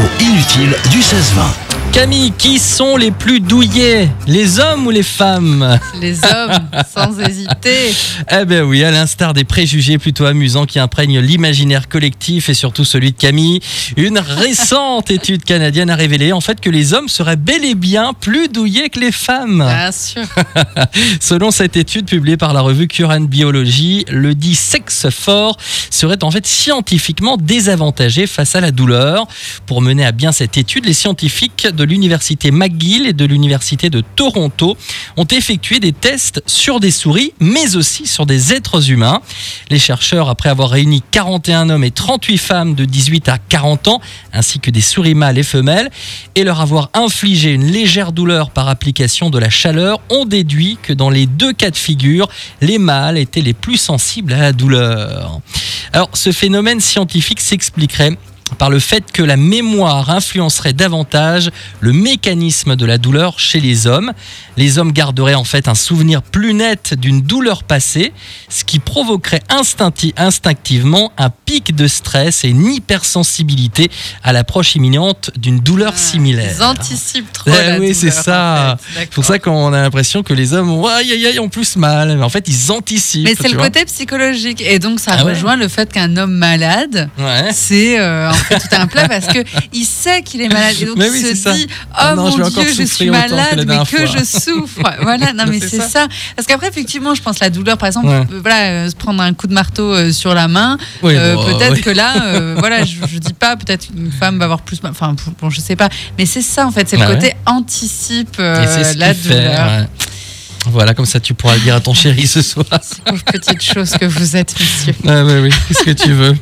L'info inutile du 16-20. Camille, qui sont les plus douillets Les hommes ou les femmes Les hommes, sans hésiter. Eh ben oui, à l'instar des préjugés plutôt amusants qui imprègnent l'imaginaire collectif et surtout celui de Camille, une récente étude canadienne a révélé en fait que les hommes seraient bel et bien plus douillets que les femmes. Bien sûr. Selon cette étude publiée par la revue Current Biology, le dit sexe fort serait en fait scientifiquement désavantagé face à la douleur. Pour mener à bien cette étude, les scientifiques de l'université McGill et de l'université de Toronto ont effectué des tests sur des souris, mais aussi sur des êtres humains. Les chercheurs, après avoir réuni 41 hommes et 38 femmes de 18 à 40 ans, ainsi que des souris mâles et femelles, et leur avoir infligé une légère douleur par application de la chaleur, ont déduit que dans les deux cas de figure, les mâles étaient les plus sensibles à la douleur. Alors, ce phénomène scientifique s'expliquerait par le fait que la mémoire influencerait davantage le mécanisme de la douleur chez les hommes. Les hommes garderaient en fait un souvenir plus net d'une douleur passée, ce qui provoquerait instincti- instinctivement un pic de stress et une hypersensibilité à l'approche imminente d'une douleur similaire. Ils anticipent trop. Eh la oui, c'est ça. en fait. C'est pour ça qu'on a l'impression que les hommes ont, aïe, aïe, aïe, ont plus mal. Mais en fait, ils anticipent. Mais c'est le vois. côté psychologique. Et donc, ça Ah ouais. rejoint le fait qu'un homme malade, Ouais. c'est euh, fait tout un plat parce que il sait qu'il est malade et donc Mais il oui, se c'est ça. dit oh non, mon dieu je suis que malade mais que fois. je souffre voilà non mais C'est c'est ça. ça. parce qu'après effectivement je pense la douleur par exemple Ouais. euh, voilà euh, se prendre un coup de marteau euh, sur la main Oui, bon, peut-être oui. que là voilà je, je dis pas peut-être une femme va avoir plus enfin bon je sais pas mais c'est ça en fait c'est le ouais. côté anticipe c'est ce la fait. douleur ouais. Voilà, comme ça tu pourras le dire à ton chéri ce soir. Pauvre petite chose que vous êtes messieurs Ah, bah oui, qu'est-ce que tu veux?